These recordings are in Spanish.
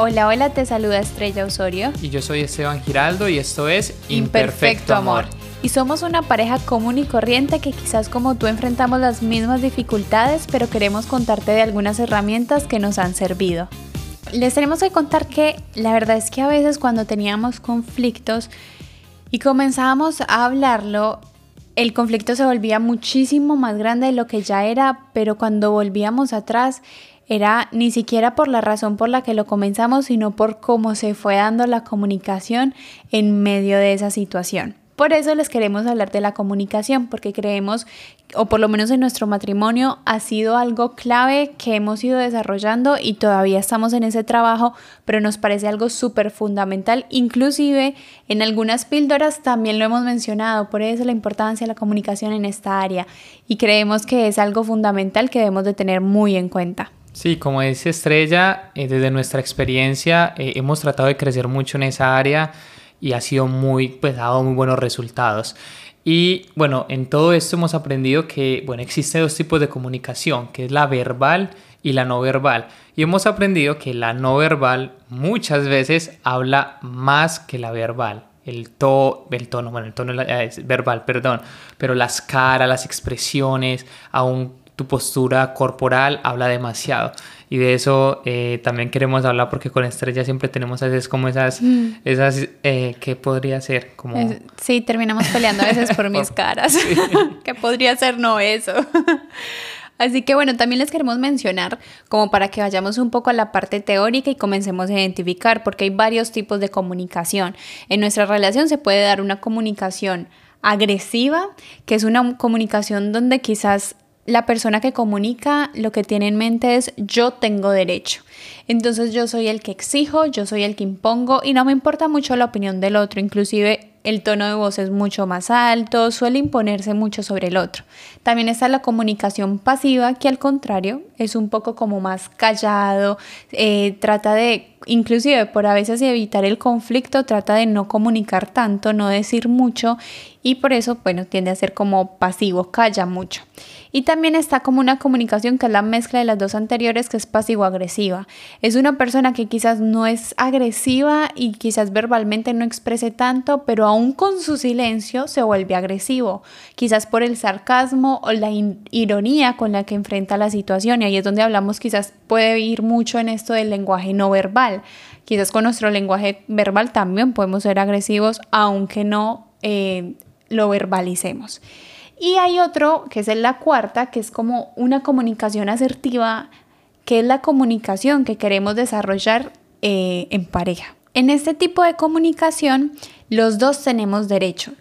Hola, hola, te saluda Estrella Osorio. Y yo soy Esteban Giraldo y esto es Imperfecto, Amor. Y somos una pareja común y corriente que quizás como tú enfrentamos las mismas dificultades, pero queremos contarte de algunas herramientas que nos han servido. Les tenemos que contar que la verdad es que a veces cuando teníamos conflictos y comenzábamos a hablarlo, el conflicto se volvía muchísimo más grande de lo que ya era, pero cuando volvíamos atrás era ni siquiera por la razón por la que lo comenzamos, sino por cómo se fue dando la comunicación en medio de esa situación. Por eso les queremos hablar de la comunicación, porque creemos, o por lo menos en nuestro matrimonio, ha sido algo clave que hemos ido desarrollando y todavía estamos en ese trabajo, pero nos parece algo súper fundamental. Inclusive en algunas píldoras también lo hemos mencionado, por eso la importancia de la comunicación en esta área y creemos que es algo fundamental que debemos de tener muy en cuenta. Sí, como dice Estrella, eh, desde nuestra experiencia eh, hemos tratado de crecer mucho en esa área y ha sido muy, pues dado muy buenos resultados. Y bueno, en todo esto hemos aprendido que, bueno, existen dos tipos de comunicación, que es la verbal y la no verbal. Y hemos aprendido que la no verbal muchas veces habla más que la verbal. El, to, el tono, bueno, el tono es verbal, perdón, pero las caras, las expresiones, aún tu postura corporal habla demasiado. Y de eso eh, también queremos hablar porque con Estrella siempre tenemos a veces como esas, mm. esas eh, ¿qué podría ser? Como... Sí, terminamos peleando a veces por mis caras. ¿Qué podría ser no eso? Así que bueno, también les queremos mencionar como para que vayamos un poco a la parte teórica y comencemos a identificar, porque hay varios tipos de comunicación. En nuestra relación se puede dar una comunicación agresiva, que es una comunicación donde quizás la persona que comunica lo que tiene en mente es yo tengo derecho. Entonces yo soy el que exijo, yo soy el que impongo y no me importa mucho la opinión del otro, inclusive el tono de voz es mucho más alto, suele imponerse mucho sobre el otro. También está la comunicación pasiva, que al contrario es un poco como más callado, eh, trata de, inclusive por a veces evitar el conflicto, trata de no comunicar tanto, no decir mucho y por eso, bueno, tiende a ser como pasivo, calla mucho. Y también está como una comunicación que es la mezcla de las dos anteriores, que es pasivo-agresiva. Es una persona que quizás no es agresiva y quizás verbalmente no exprese tanto, pero aún con su silencio se vuelve agresivo, quizás por el sarcasmo o la ironía con la que enfrenta la situación. Ahí es donde hablamos, quizás puede ir mucho en esto del lenguaje no verbal. Quizás con nuestro lenguaje verbal también podemos ser agresivos, aunque no eh, lo verbalicemos. Y hay otro, que es la cuarta, que es como una comunicación asertiva, que es la comunicación que queremos desarrollar eh, en pareja. En este tipo de comunicación, los dos tenemos derecho.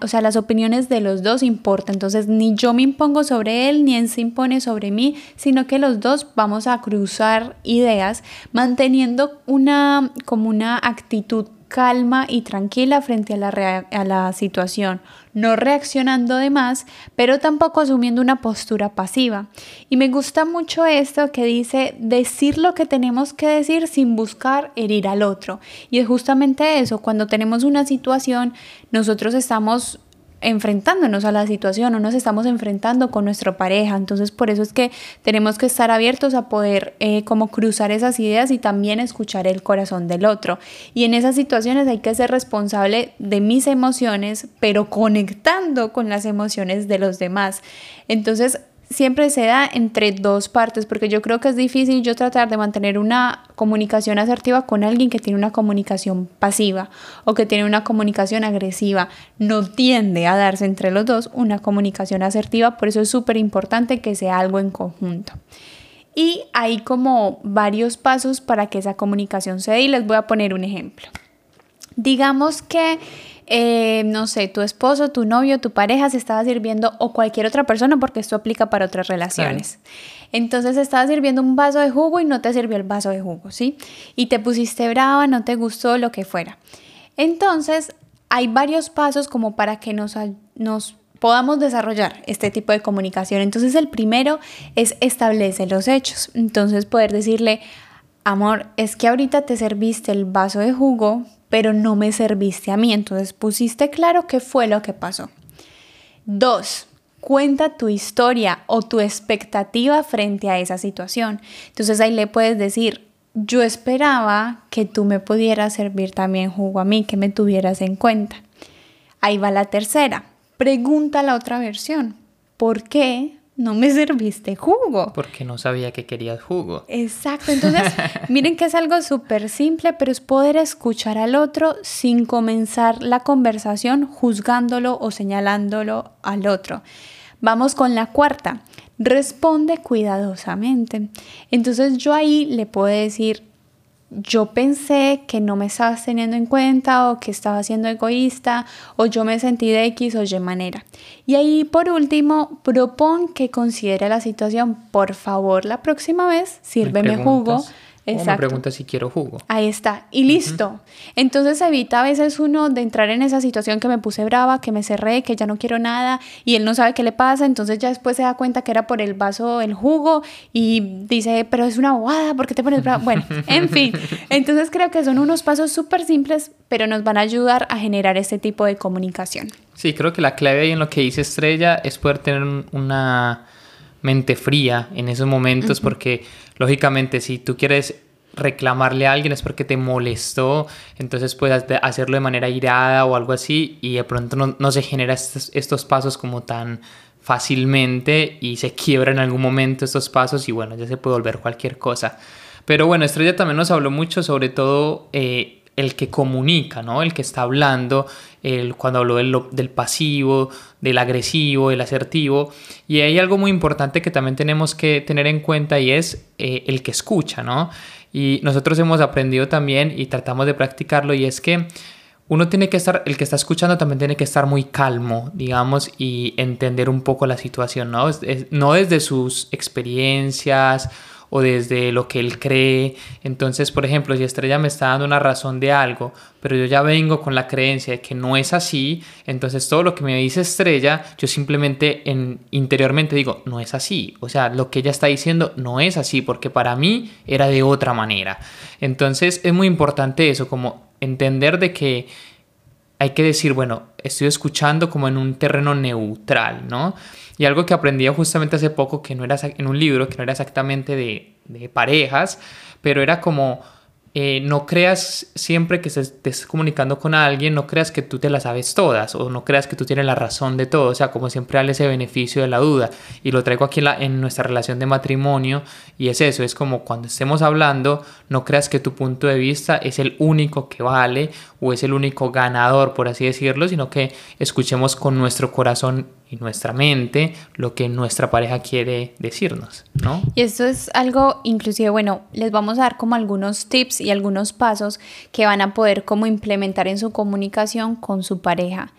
O sea, las opiniones de los dos importan. Entonces, ni yo me impongo sobre él, ni él se impone sobre mí, sino que los dos vamos a cruzar ideas manteniendo una, como una actitud calma y tranquila frente a la, situación, no reaccionando de más, pero tampoco asumiendo una postura pasiva. Y me gusta mucho esto que dice decir lo que tenemos que decir sin buscar herir al otro. Y es justamente eso, cuando tenemos una situación, nosotros estamos enfrentándonos a la situación o nos estamos enfrentando con nuestra pareja. Entonces por eso es que tenemos que estar abiertos a poder eh, como cruzar esas ideas y también escuchar el corazón del otro. Y en esas situaciones hay que ser responsable de mis emociones, pero conectando con las emociones de los demás. Entonces siempre se da entre dos partes, porque yo creo que es difícil yo tratar de mantener una comunicación asertiva con alguien que tiene una comunicación pasiva o que tiene una comunicación agresiva. No tiende a darse entre los dos una comunicación asertiva, por eso es súper importante que sea algo en conjunto. Y hay como varios pasos para que esa comunicación se dé y les voy a poner un ejemplo. Digamos que eh, no sé, tu esposo, tu novio, tu pareja se estaba sirviendo o cualquier otra persona, porque esto aplica para otras relaciones. Entonces estaba sirviendo un vaso de jugo y no te sirvió el vaso de jugo, ¿sí? Y te pusiste brava, no te gustó, lo que fuera. Entonces, hay varios pasos como para que nos, nos podamos desarrollar este tipo de comunicación. Entonces, el primero es establecer los hechos. Entonces, poder decirle, amor, es que ahorita te serviste el vaso de jugo, pero no me serviste a mí. Entonces pusiste claro qué fue lo que pasó. Dos, cuenta tu historia o tu expectativa frente a esa situación. Entonces ahí le puedes decir, yo esperaba que tú me pudieras servir también jugo a mí, que me tuvieras en cuenta. Ahí va la tercera. Pregunta la otra versión. ¿Por qué no me serviste jugo? Porque no sabía que querías jugo. Exacto. Entonces, miren que es algo súper simple, pero es poder escuchar al otro sin comenzar la conversación juzgándolo o señalándolo al otro. Vamos con la cuarta. Responde cuidadosamente. Entonces yo ahí le puedo decir, yo pensé que no me estabas teniendo en cuenta o que estaba siendo egoísta o yo me sentí de X o Y manera. Y ahí por último, propon que considere la situación. Por favor, la próxima vez, sírveme jugo Exacto. me pregunta si quiero jugo. Ahí está. Y listo. Entonces evita a veces uno de entrar en esa situación que me puse brava, que me cerré, que ya no quiero nada y él no sabe qué le pasa. Entonces ya después se da cuenta que era por el vaso, el jugo y dice, pero es una bobada, ¿por qué te pones brava? Bueno, en fin. Entonces creo que son unos pasos súper simples, pero nos van a ayudar a generar este tipo de comunicación. Sí, creo que la clave ahí en lo que dice Estrella es poder tener una mente fría en esos momentos porque lógicamente si tú quieres reclamarle a alguien es porque te molestó, entonces puedes hacerlo de manera irada o algo así y de pronto no, se genera estos, estos, pasos como tan fácilmente y se quiebra en algún momento estos pasos y bueno, ya se puede volver cualquier cosa. Pero bueno, Estrella también nos habló mucho sobre todo eh, el que comunica, ¿no? El que está hablando, el, cuando habló del, del, pasivo, del agresivo, del asertivo. Y hay algo muy importante que también tenemos que tener en cuenta y es eh, el que escucha, ¿no? Y nosotros hemos aprendido también y tratamos de practicarlo y es que uno tiene que estar, el que está escuchando también tiene que estar muy calmo, digamos, y entender un poco la situación, ¿no? no desde sus experiencias o desde lo que él cree. Entonces, por ejemplo, si Estrella me está dando una razón de algo, pero yo ya vengo con la creencia de que no es así, entonces todo lo que me dice Estrella, yo simplemente en, interiormente digo, no es así. O sea, lo que ella está diciendo no es así, porque para mí era de otra manera. Entonces, es muy importante eso, como entender de que hay que decir, bueno, estoy escuchando como en un terreno neutral, ¿no? Y algo que aprendí justamente hace poco, que no era en un libro, que no era exactamente de, de parejas, pero era como eh, no creas siempre que estés comunicando con alguien, no creas que tú te las sabes todas o no creas que tú tienes la razón de todo, o sea, como siempre dale ese beneficio de la duda. Y lo traigo aquí en, en nuestra relación de matrimonio y es eso, es como cuando estemos hablando, no creas que tu punto de vista es el único que vale o es el único ganador, por así decirlo, sino que escuchemos con nuestro corazón y nuestra mente lo que nuestra pareja quiere decirnos, ¿no? Y esto es algo, inclusive, bueno, les vamos a dar como algunos tips y algunos pasos que van a poder como implementar en su comunicación con su pareja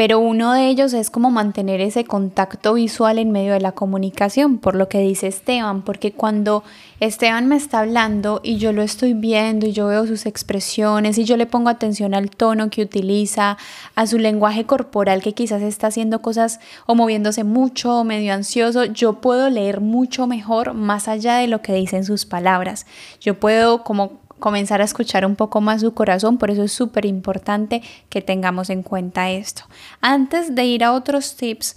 pero uno de ellos es como mantener ese contacto visual en medio de la comunicación, por lo que dice Esteban, porque cuando Esteban me está hablando y yo lo estoy viendo y yo veo sus expresiones y yo le pongo atención al tono que utiliza, a su lenguaje corporal que quizás está haciendo cosas o moviéndose mucho o medio ansioso, yo puedo leer mucho mejor más allá de lo que dicen sus palabras. Yo puedo como comenzar a escuchar un poco más su corazón, por eso es súper importante que tengamos en cuenta esto. Antes de ir a otros tips,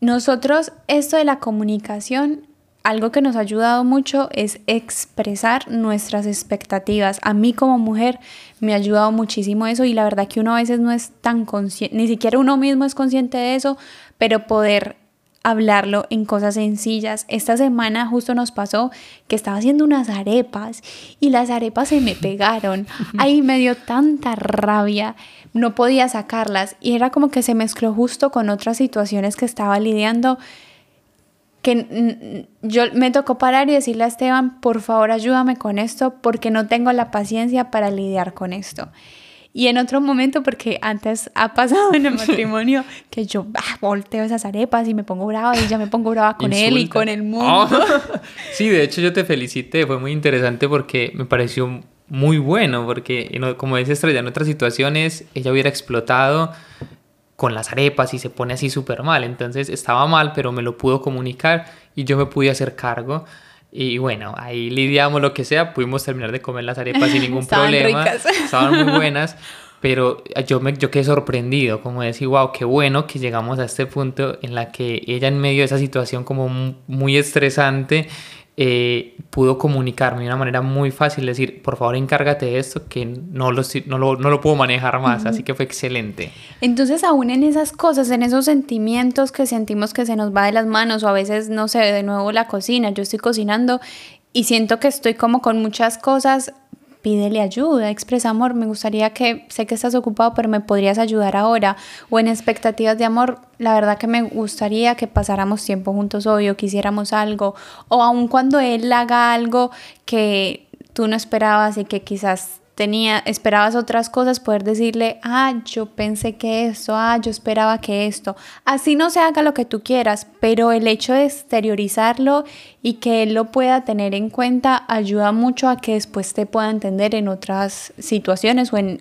nosotros esto de la comunicación, algo que nos ha ayudado mucho es expresar nuestras expectativas. A mí como mujer me ha ayudado muchísimo eso y la verdad que uno a veces no es tan consciente, ni siquiera uno mismo es consciente de eso, pero poder hablarlo en cosas sencillas. Esta semana justo nos pasó que estaba haciendo unas arepas y las arepas se me pegaron. Ahí me dio tanta rabia, no podía sacarlas y era como que se mezcló justo con otras situaciones que estaba lidiando que yo me tocó parar y decirle a Esteban, por favor ayúdame con esto porque no tengo la paciencia para lidiar con esto. Y en otro momento, porque antes ha pasado en el matrimonio que yo ah, volteo esas arepas y me pongo brava y ya me pongo brava con él y con el mundo. Oh. Sí, de hecho yo te felicité, fue muy interesante porque me pareció muy bueno, porque como dice Estrella, en otras situaciones ella hubiera explotado con las arepas y se pone así súper mal. Entonces estaba mal, pero me lo pudo comunicar y yo me pude hacer cargo. Y bueno, ahí lidiamos lo que sea, pudimos terminar de comer las arepas sin ningún Estaban problema. Ricas. Estaban muy buenas, pero yo me yo quedé sorprendido, como decir, wow, qué bueno que llegamos a este punto en la que ella en medio de esa situación como muy estresante eh, pudo comunicarme de una manera muy fácil, decir, por favor encárgate de esto, que no lo, no lo, no lo puedo manejar más, así que fue excelente. Entonces, aún en esas cosas, en esos sentimientos que sentimos que se nos va de las manos, o a veces, no sé, de nuevo la cocina, yo estoy cocinando y siento que estoy como con muchas cosas, pídele ayuda, expresa amor, me gustaría que, sé que estás ocupado, pero me podrías ayudar ahora, o en expectativas de amor, la verdad que me gustaría que pasáramos tiempo juntos hoy o que hiciéramos algo, o aun cuando él haga algo que tú no esperabas y que quizás tenía, esperabas otras cosas, poder decirle, ah, yo pensé que esto, ah, yo esperaba que esto. Así no se haga lo que tú quieras, pero el hecho de exteriorizarlo y que él lo pueda tener en cuenta ayuda mucho a que después te pueda entender en otras situaciones o, en,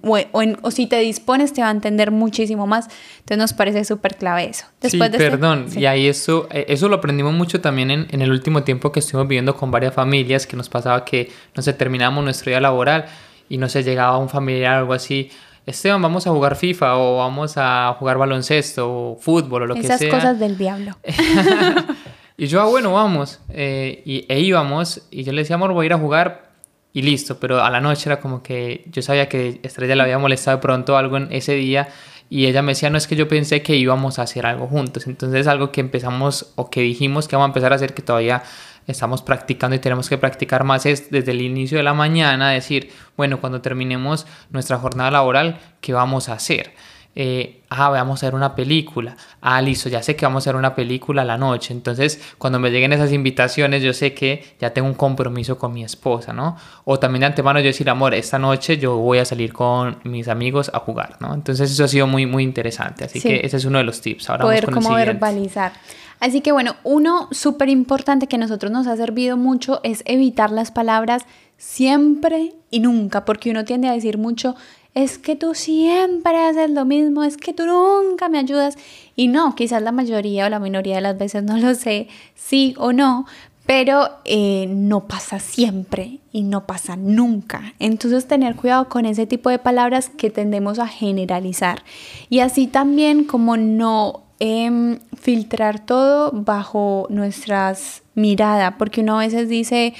o, si te dispones te va a entender muchísimo más. Entonces nos parece súper clave eso. Después sí, de este perdón, y ahí eso, eh, eso lo aprendimos mucho también en, en el último tiempo que estuvimos viviendo con varias familias, que nos pasaba que, no sé, terminamos nuestro día laboral y no sé, llegaba un familiar o algo así, Esteban, vamos a jugar FIFA o vamos a jugar baloncesto o fútbol o lo que sea. Esas cosas del diablo. y yo, ah, bueno, vamos. Eh, y, e íbamos y yo le decía, amor, voy a ir a jugar y listo. Pero a la noche era como que yo sabía que Estrella le había molestado de pronto algo en ese día y ella me decía, no es que yo pensé que íbamos a hacer algo juntos. Entonces algo que empezamos o que dijimos que vamos a empezar a hacer que todavía estamos practicando y tenemos que practicar más es desde el inicio de la mañana decir, bueno, cuando terminemos nuestra jornada laboral, ¿qué vamos a hacer? Eh, ah, vamos a ver una película. Ah, listo, ya sé que vamos a ver una película a la noche. Entonces, cuando me lleguen esas invitaciones, yo sé que ya tengo un compromiso con mi esposa, ¿no? O también de antemano yo decir, amor, esta noche yo voy a salir con mis amigos a jugar, ¿no? Entonces, eso ha sido muy, muy interesante. Así que ese es uno de los tips. Ahora Poder como verbalizar. Así que bueno, uno súper importante que a nosotros nos ha servido mucho es evitar las palabras siempre y nunca, porque uno tiende a decir mucho, es que tú siempre haces lo mismo, es que tú nunca me ayudas. Y no, quizás la mayoría o la minoría de las veces no lo sé, sí o no, pero eh, no pasa siempre y no pasa nunca. Entonces tener cuidado con ese tipo de palabras que tendemos a generalizar. Y así también como no Em, filtrar todo bajo nuestras miradas, porque uno a veces dice,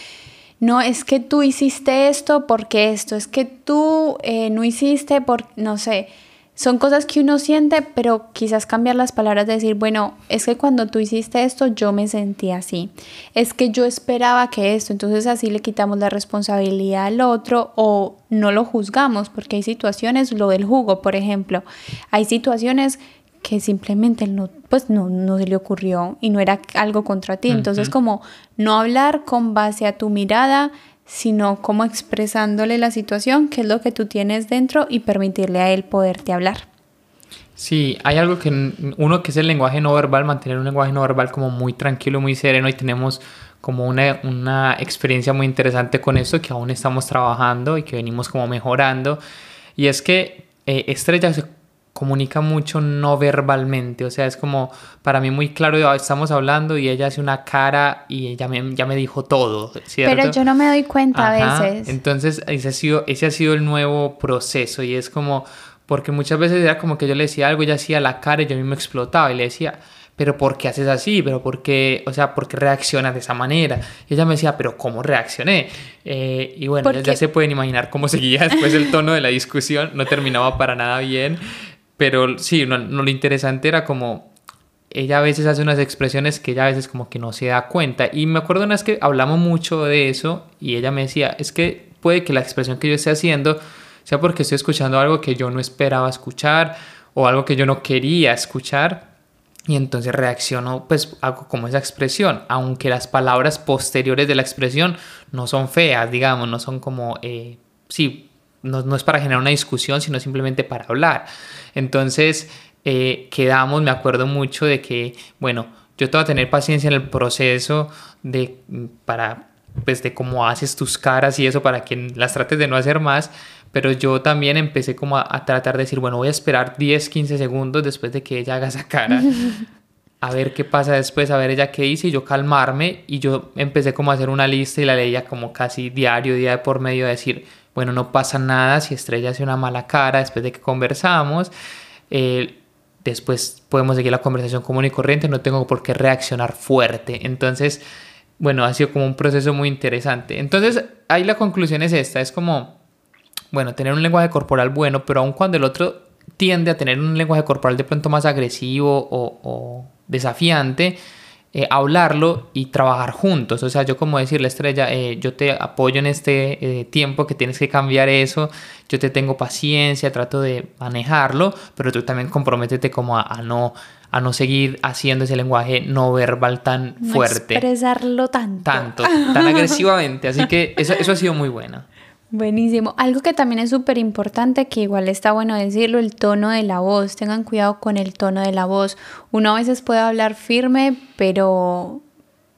no es que tú hiciste esto porque esto, es que tú eh, no hiciste por, no sé, son cosas que uno siente, pero quizás cambiar las palabras, de decir, bueno, es que cuando tú hiciste esto yo me sentí así, es que yo esperaba que esto, entonces así le quitamos la responsabilidad al otro o no lo juzgamos, porque hay situaciones, lo del jugo, por ejemplo, hay situaciones que simplemente no, pues no, no se le ocurrió y no era algo contra ti. Entonces, como no hablar con base a tu mirada, sino como expresándole la situación, qué es lo que tú tienes dentro y permitirle a él poderte hablar. Sí, hay algo que uno que es el lenguaje no verbal, mantener un lenguaje no verbal como muy tranquilo, muy sereno y tenemos como una, una experiencia muy interesante con esto que aún estamos trabajando y que venimos como mejorando. Y es que eh, Estrella se comunica mucho no verbalmente, o sea, es como para mí muy claro, estamos hablando y ella hace una cara y ella me, ya me dijo todo, ¿cierto? Pero yo no me doy cuenta a veces. Entonces, ese ha, sido, ese ha sido el nuevo proceso y es como, porque muchas veces era como que yo le decía algo, ella hacía la cara y yo mismo explotaba y le decía, pero ¿por qué haces así? ¿Pero por qué, o sea, por qué reaccionas de esa manera? Y ella me decía, pero ¿cómo reaccioné? Eh, y bueno, ya, ya, se pueden imaginar cómo seguía después el tono de la discusión, no terminaba para nada bien. Pero sí, no, lo interesante era como ella a veces hace unas expresiones que ella a veces como que no se da cuenta. Y me acuerdo una vez que hablamos mucho de eso y ella me decía, es que puede que la expresión que yo esté haciendo sea porque estoy escuchando algo que yo no esperaba escuchar o algo que yo no quería escuchar. Y entonces reacciono, pues como esa expresión, aunque las palabras posteriores de la expresión no son feas, digamos, no son como, eh, sí, no, no, es para generar una discusión, sino simplemente para hablar. Entonces, eh, quedamos, me acuerdo mucho de que, bueno, yo te voy a tener paciencia en el proceso de, para, pues, de cómo haces tus caras y eso para que las trates de no hacer más, pero yo también empecé como a, tratar de decir, bueno, voy a esperar 10, 15 segundos después de que ella haga esa cara. a ver qué pasa después, a ver ella qué hice y yo calmarme y yo empecé como a hacer una lista y la leía como casi diario, día de por medio, a decir, bueno, no pasa nada si Estrella hace una mala cara después de que conversamos. Eh, después podemos seguir la conversación común y corriente, no tengo por qué reaccionar fuerte. Entonces, bueno, ha sido como un proceso muy interesante. Entonces, ahí la conclusión es esta, es como, bueno, tener un lenguaje corporal bueno, pero aun cuando el otro tiende a tener un lenguaje corporal de pronto más agresivo o, desafiante, eh, hablarlo y trabajar juntos. O sea, yo como decirle, Estrella, eh, yo te apoyo en este eh, tiempo que tienes que cambiar eso, yo te tengo paciencia, trato de manejarlo, pero tú también comprométete como a no a no seguir haciendo ese lenguaje no verbal tan no fuerte. Expresarlo tanto. Tanto, tan agresivamente. Así que eso, eso ha sido muy bueno. Buenísimo. Algo que también es súper importante, que igual está bueno decirlo, el tono de la voz. Tengan cuidado con el tono de la voz. Uno a veces puede hablar firme, pero,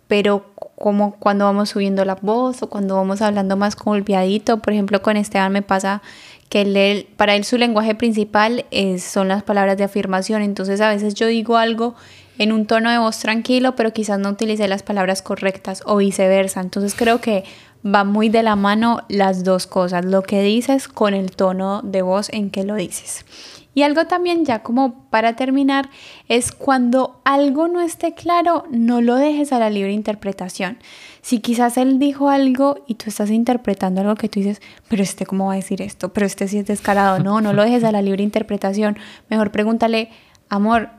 pero como cuando vamos subiendo la voz o cuando vamos hablando más golpeadito. Por ejemplo, con Esteban me pasa que para él su lenguaje principal es, son las palabras de afirmación. Entonces a veces yo digo algo en un tono de voz tranquilo, pero quizás no utilice las palabras correctas o viceversa. Entonces creo que va muy de la mano las dos cosas, lo que dices con el tono de voz en que lo dices. Y algo también ya como para terminar es cuando algo no esté claro, no lo dejes a la libre interpretación. Si quizás él dijo algo y tú estás interpretando algo que tú dices, pero este cómo va a decir esto, pero este sí es descarado, no, no lo dejes a la libre interpretación. Mejor pregúntale, amor,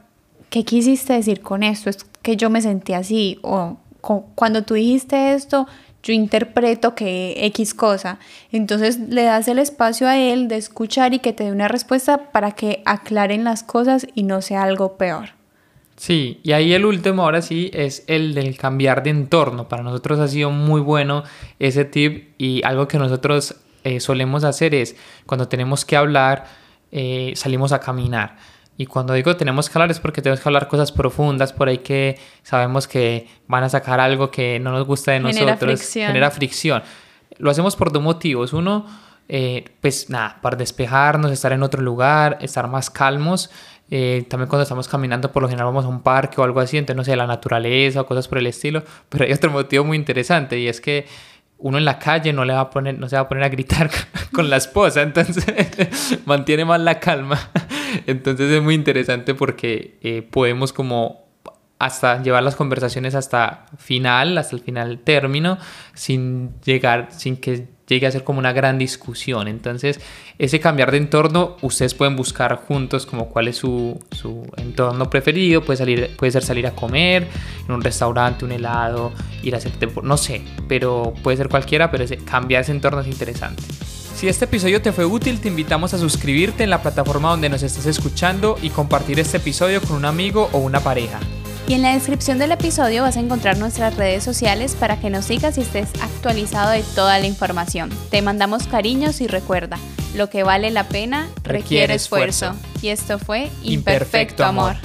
¿qué quisiste decir con esto? Es que yo me sentí así o cuando tú dijiste esto, yo interpreto que X cosa. Entonces le das el espacio a él de escuchar y que te dé una respuesta para que aclaren las cosas y no sea algo peor. Sí, y ahí el último ahora sí es el del cambiar de entorno. Para nosotros ha sido muy bueno ese tip y algo que nosotros eh, solemos hacer es cuando tenemos que hablar, eh, salimos a caminar. Y cuando digo tenemos que hablar es porque tenemos que hablar cosas profundas por ahí que sabemos que van a sacar algo que no nos gusta de genera nosotros. Fricción. Genera fricción. Lo hacemos por dos motivos. Uno, eh, pues nada, para despejarnos, estar en otro lugar, estar más calmos. Eh, también cuando estamos caminando, por lo general vamos a un parque o algo así, entonces no sé, la naturaleza o cosas por el estilo. Pero hay otro motivo muy interesante y es que uno en la calle no le va a poner, no se va a poner a gritar con la esposa, entonces mantiene más la calma. Entonces es muy interesante porque eh, podemos como hasta llevar las conversaciones hasta final, hasta el final término, sin llegar, sin que llegue a ser como una gran discusión. Entonces, ese cambiar de entorno, ustedes pueden buscar juntos como cuál es su, su entorno preferido. Puede, salir, puede ser salir a comer en un restaurante, un helado, ir a hacer, no sé, pero puede ser cualquiera, pero ese, cambiar ese entorno es interesante. Si este episodio te fue útil, te invitamos a suscribirte en la plataforma donde nos estás escuchando y compartir este episodio con un amigo o una pareja. Y en la descripción del episodio vas a encontrar nuestras redes sociales para que nos sigas y estés actualizado de toda la información. Te mandamos cariños y recuerda, lo que vale la pena requiere, esfuerzo. Y esto fue Imperfecto, amor.